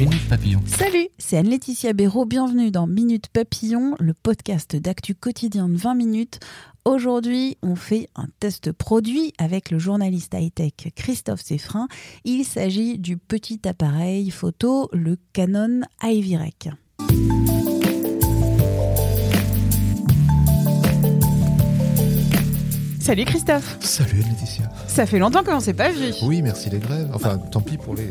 Minute Papillon. Salut, c'est Anne-Laetitia Béraud. Bienvenue dans Minute Papillon, le podcast d'actu quotidien de 20 minutes. Aujourd'hui, on fait un test produit avec le journaliste high-tech Christophe Seffrin. Il s'agit du petit appareil photo, le Canon iVirec. Salut Christophe Salut Laetitia. Ça fait longtemps qu'on ne s'est pas vu. Oui, merci les grèves. Enfin, tant pis pour, les...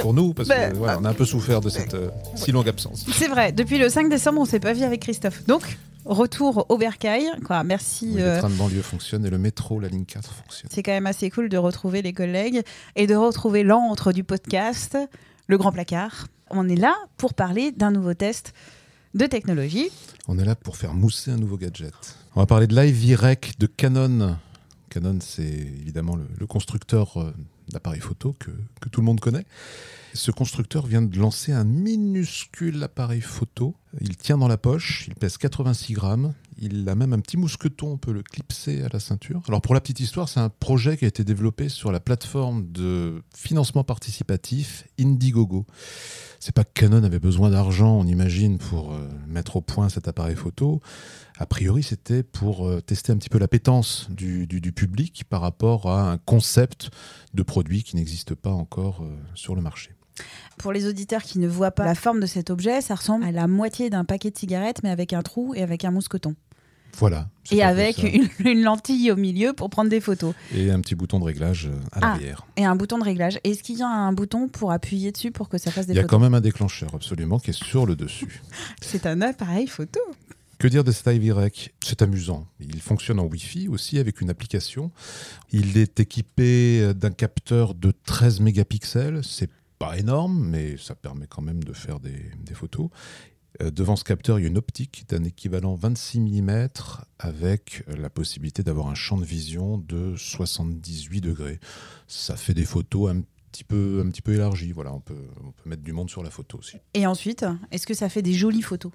pour nous, parce Bah, que voilà, on a un peu souffert de cette euh, si longue absence. C'est vrai, depuis le 5 décembre, on ne s'est pas vu avec Christophe. Donc, retour au bercail. Quoi. Merci. Oui, euh, le train de banlieue fonctionne et le métro, la ligne 4 fonctionne. C'est quand même assez cool de retrouver les collègues et de retrouver l'antre du podcast, le grand placard. On est là pour parler d'un nouveau test de technologie. On est là pour faire mousser un nouveau gadget. On va parler de l'iVirec de Canon. Canon, c'est évidemment le, le constructeur euh, d'appareils photo que, que tout le monde connaît. Ce constructeur vient de lancer un minuscule appareil photo. Il tient dans la poche, il pèse 86 grammes. Il a même un petit mousqueton, on peut le clipser à la ceinture. Alors pour la petite histoire, c'est un projet qui a été développé sur la plateforme de financement participatif Indiegogo. C'est pas que Canon avait besoin d'argent, on imagine, pour euh, mettre au point cet appareil photo. A priori, c'était pour euh, tester un petit peu l'appétence du, du, public par rapport à un concept de produit qui n'existe pas encore euh, sur le marché. Pour les auditeurs qui ne voient pas la forme de cet objet, ça ressemble à la moitié d'un paquet de cigarettes, mais avec un trou et avec un mousqueton. Voilà. Et avec une, une lentille au milieu pour prendre des photos. Et un petit bouton de réglage euh, à Ah. l'arrière. Et un bouton de réglage. Est-ce qu'il y a un bouton pour appuyer dessus pour que ça fasse des Il y a photos quand même un déclencheur, absolument, qui est sur le dessus. C'est un appareil photo. Que dire de cet iVirec C'est amusant. Il fonctionne en Wi-Fi aussi avec une application. Il est équipé d'un capteur de 13 mégapixels. C'est pas énorme, mais ça permet quand même de faire des, photos. Euh, devant ce capteur, il y a une optique d'un équivalent 26 mm avec la possibilité d'avoir un champ de vision de 78 degrés. Ça fait des photos un petit peu, un petit peu élargies. Voilà, on peut, on peut mettre du monde sur la photo aussi. Et ensuite, est-ce que ça fait des jolies photos?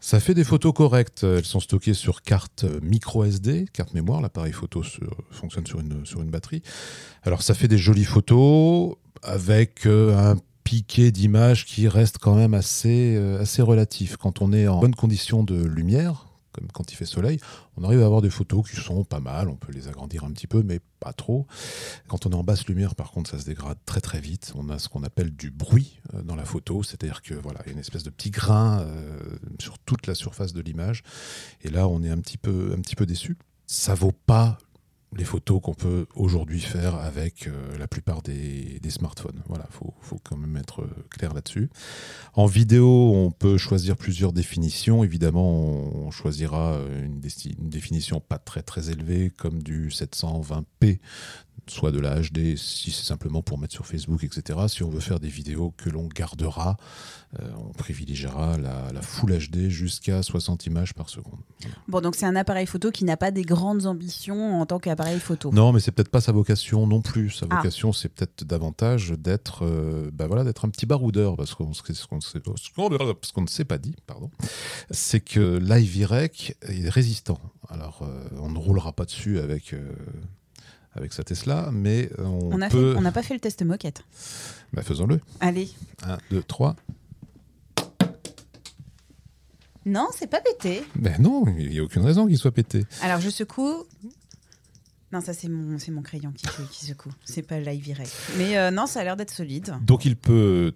Ça fait des photos correctes. Elles sont stockées sur carte euh, micro SD, carte mémoire. L'appareil photo se- fonctionne sur une, sur une batterie. Alors ça fait des jolies photos avec euh, un piqué d'image qui reste quand même assez, euh, assez relatif. Quand on est en bonne condition de lumière, comme quand il fait soleil, on arrive à avoir des photos qui sont pas mal. On peut les agrandir un petit peu, mais pas trop. Quand on est en basse lumière, par contre, ça se dégrade très très vite. On a ce qu'on appelle du bruit euh, dans la photo, c'est-à-dire que voilà, il y a une espèce de petit grain euh, sur toute la surface de l'image. Et là, on est un petit peu, un petit peu déçu. Ça vaut pas les photos qu'on peut aujourd'hui faire avec euh, la plupart des, smartphones. Voilà, faut, faut quand même être euh, clair là-dessus. En vidéo, on peut choisir plusieurs définitions. Évidemment, on, choisira une définition pas très très élevée, comme du 720p, soit de la HD, si c'est simplement pour mettre sur Facebook, etc. Si on veut faire des vidéos que l'on gardera, euh, on privilégiera la, la Full HD jusqu'à 60 images par seconde. Bon, donc c'est un appareil photo qui n'a pas des grandes ambitions en tant qu'appareil photo. Non, mais c'est peut-être pas sa vocation non plus. Sa Ah. vocation, c'est peut-être davantage d'être, euh, bah voilà, d'être un petit baroudeur, parce qu'on ce qu'on ne s'est pas dit, pardon, c'est que l'iVirec est résistant. Alors, euh, on ne roulera pas dessus avec. euh, avec sa Tesla, mais on, On n'a peut. fait- on n'a pas fait le test moquette. Bah, faisons-le. Allez. 1, 2, 3. Non, c'est pas pété. Ben non, il n'y a aucune raison qu'il soit pété. Alors je secoue. Non, ça c'est mon, mon crayon qui, qui secoue. C'est pas l'iVirec. Mais euh, non, ça a l'air d'être solide. Donc il peut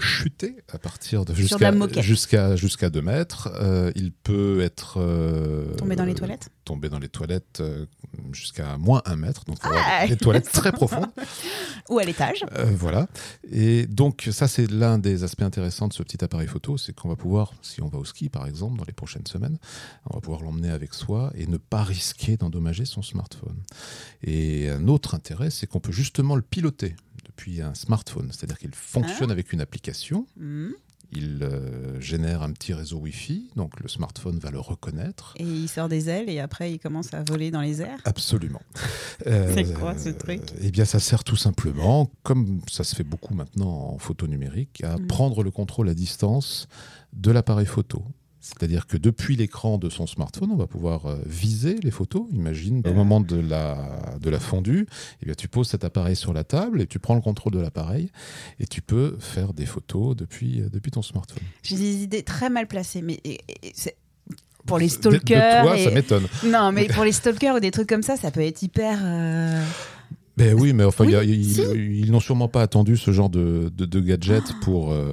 chuter à partir de jusqu'à jusqu'à jusqu'à 2 mètres. Euh, il peut être euh, Tomber dans les toilettes tomber dans les toilettes euh, jusqu'à moins 1 mètre, donc Ah. des toilettes très profondes. Ou à l'étage. Euh, voilà. Et donc, ça, c'est l'un des aspects intéressants de ce petit appareil photo, c'est qu'on va pouvoir, si on va au ski par exemple, dans les prochaines semaines, on va pouvoir l'emmener avec soi et ne pas risquer d'endommager son smartphone. Et un autre intérêt, c'est qu'on peut justement le piloter depuis un smartphone, c'est-à-dire qu'il fonctionne avec une application. Mhm. Il euh, génère un petit réseau Wi-Fi, donc le smartphone va le reconnaître. Et il sort des ailes et après il commence à voler dans les airs? Absolument. Euh, C'est quoi, ce truc? Eh bien, ça sert tout simplement, comme ça se fait beaucoup maintenant en photo numérique, à Mm. prendre le contrôle à distance de l'appareil photo. C'est-à-dire que depuis l'écran de son smartphone, on va pouvoir euh, viser les photos. Imagine, au moment de la, de la fondue, eh bien, tu poses cet appareil sur la table et tu prends le contrôle de l'appareil et tu peux faire des photos depuis, euh, depuis ton smartphone. J'ai des idées très mal placées, mais et- et- c'est- pour les De- de stalkers. toi, et- ça m'étonne. Non, mais pour les stalkers ou des trucs comme ça, ça peut être hyper. euh, Ben oui, mais enfin, Oui, il y a- ils, si. ils n'ont sûrement pas attendu ce genre de, de, de gadget pour, euh,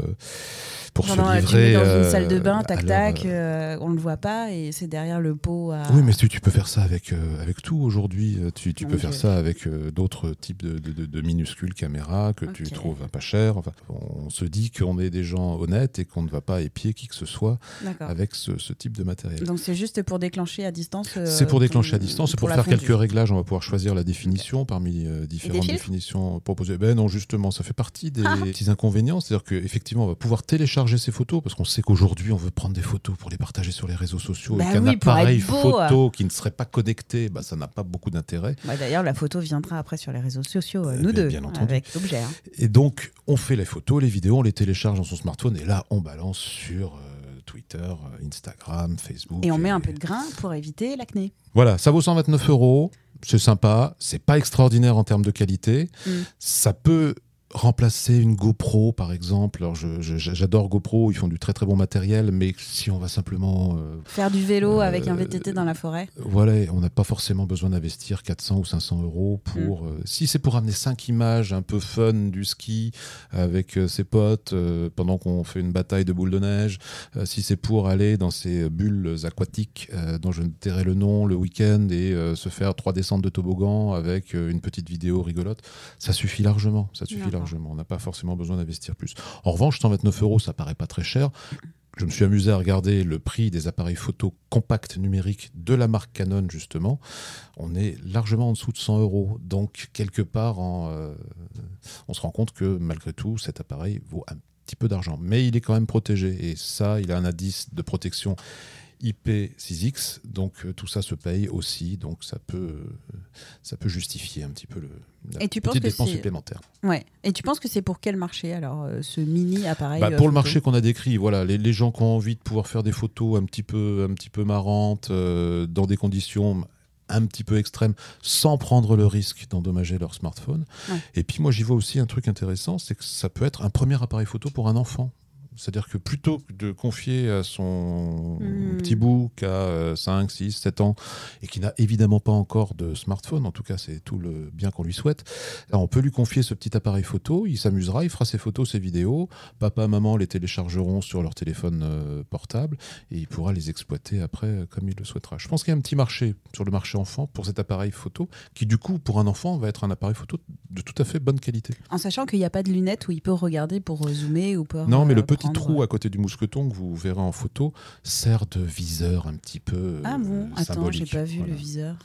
pour Pendant, se tu livrer. mets dans une euh, salle de bain, tac tac, euh, euh, on le voit pas et c'est derrière le pot à. Oui, mais tu, tu peux faire ça avec, avec tout aujourd'hui. Tu, peux faire ça avec d'autres types de, minuscules caméras que tu trouves pas cher. Enfin, on se dit qu'on est des gens honnêtes et qu'on ne va pas épier qui que ce soit avec ce, ce type de matériel. Donc c'est juste pour déclencher à distance. euh, C'est pour déclencher à distance, c'est pour, la faire quelques réglages. On va pouvoir choisir la définition parmi euh, différentes définitions proposées. Ben non, justement, ça fait partie des Ah. petits inconvénients. C'est-à-dire qu'effectivement, on va pouvoir télécharger ces photos parce qu'on sait qu'aujourd'hui, on veut prendre des photos pour les partager sur les réseaux sociaux Bah et qu'un oui, appareil photo qui ne serait pas connecté, bah, ça n'a pas beaucoup d'intérêt. Bah, D'ailleurs, la photo viendra après sur les réseaux sociaux, euh, Euh, nous bien- deux, bien entendu. avec l'objet. hein. Et donc, on fait les photos, les vidéos, on les télécharge dans son smartphone et là, on balance sur euh, Twitter, Instagram, Facebook. Et on met un peu de grain pour éviter l'acné. Voilà, ça vaut 129 euros. C'est sympa. C'est pas extraordinaire en termes de qualité. Mm. Ça peut remplacer une GoPro, par exemple. Alors, j'adore GoPro. Ils font du très très bon matériel, mais si on va simplement euh, Faire du vélo Euh, avec un VTT dans la forêt. Voilà, on n'a pas forcément besoin d'investir 400 ou 500 euros pour. Mm. euh, si c'est pour amener cinq images un peu fun du ski avec ses potes pendant qu'on fait une bataille de boules de neige, si c'est pour aller dans ces bulles aquatiques dont je ne tairai le nom le week-end et se faire trois descentes de toboggan avec une petite vidéo rigolote, ça suffit largement. Ça suffit D'accord. On n'a pas forcément besoin d'investir plus. En revanche, 129 euros, ça paraît pas très cher. Je me suis amusé à regarder le prix des appareils photo compacts numériques de la marque Canon, justement. On est largement en dessous de 100 euros. Donc, quelque part, euh, on se rend compte que malgré tout, cet appareil vaut un petit peu d'argent. Mais il est quand même protégé. Et ça, il a un indice de protection IP6X. Donc, euh, tout ça se paye aussi. Donc, ça peut, euh, ça peut justifier un petit peu le, la Et tu petite dépense supplémentaire. Ouais. Et tu penses que c'est pour quel marché alors euh, ce mini appareil Bah, pour le marché qu'on a décrit, voilà, les, les gens qui ont envie de pouvoir faire des photos un petit peu, un petit peu marrantes, euh, dans des conditions un petit peu extrêmes, sans prendre le risque d'endommager leur smartphone. Ouais. Et puis moi, j'y vois aussi un truc intéressant, c'est que ça peut être un premier appareil photo pour un enfant. C'est-à-dire que plutôt que de confier à son Hmm. petit bout qui a 5, 6, 7 ans et qui n'a évidemment pas encore de smartphone, en tout cas c'est tout le bien qu'on lui souhaite, là, on peut lui confier ce petit appareil photo, il s'amusera, il fera ses photos, ses vidéos, papa, maman les téléchargeront sur leur téléphone euh, portable et il pourra les exploiter après euh, comme il le souhaitera. Je pense qu'il y a un petit marché sur le marché enfant pour cet appareil photo qui du coup pour un enfant va être un appareil photo de tout à fait bonne qualité. En sachant qu'il n'y a pas de lunettes où il peut regarder pour euh, zoomer ou pour. Non, mais le euh, petit trou à côté du mousqueton que vous verrez en photo sert de viseur un petit peu Ah bon? euh, Attends, j'ai pas vu Voilà. le viseur.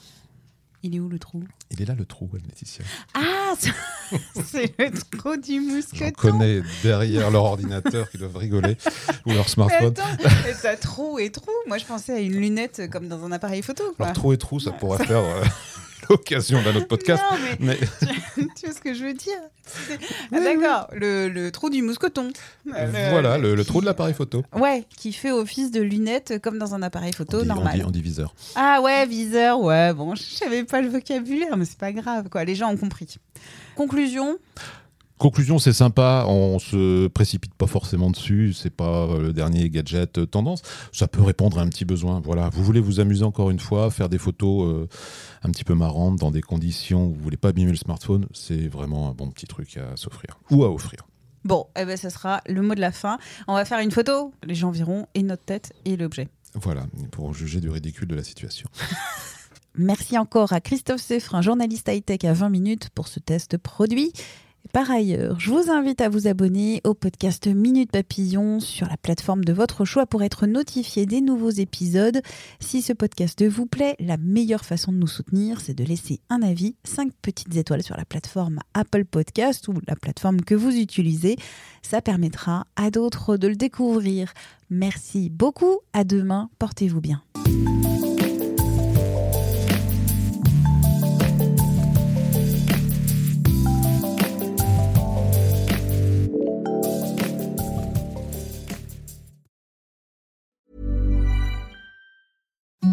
Il est où le trou? Il est là le trou, Laetitia. Ah C'est le trou du mousqueton connais derrière leur ordinateur qui doivent rigoler ou leur Mais smartphone. attends, mais t'as trou et trou. Moi, je pensais à une lunette comme dans un appareil photo. Quoi. Alors trou et trou, ça pourrait faire euh, l'occasion d'un autre podcast. Non, mais Mais tu vois ce que je veux dire Ah, D'accord, le, le trou du mousqueton. Euh, voilà, le, le qui- trou de l'appareil photo. Ouais, qui fait office de lunette comme dans un appareil photo on, dit, on, normal. dit, on dit viseur. Ah ouais, viseur, ouais, bon, je savais pas le vocabulaire, mais c'est pas grave, quoi. Les gens ont compris. Conclusion, Conclusion, c'est sympa, on se précipite pas forcément dessus, c'est pas euh, le dernier gadget euh, tendance, ça peut répondre à un petit besoin. Voilà, vous voulez vous amuser encore une fois, faire des photos euh, un petit peu marrantes dans des conditions où vous voulez pas abîmer le smartphone, c'est vraiment un bon petit truc à s'offrir ou à offrir. bon, eh ben, ce sera le mot de la fin. On va faire une photo, les gens verront, et notre tête et l'objet. Voilà, pour juger du ridicule de la situation. Merci encore à Christophe Seffrin, journaliste high-tech à 20 minutes pour ce test produit. Par ailleurs, je vous invite à vous abonner au podcast Minute Papillon sur la plateforme de votre choix pour être notifié des nouveaux épisodes. Si ce podcast vous plaît, la meilleure façon de nous soutenir, c'est de laisser un avis, 5 petites étoiles sur la plateforme Apple Podcast ou la plateforme que vous utilisez. Ça permettra à d'autres de le découvrir. Merci beaucoup, à demain, portez-vous bien.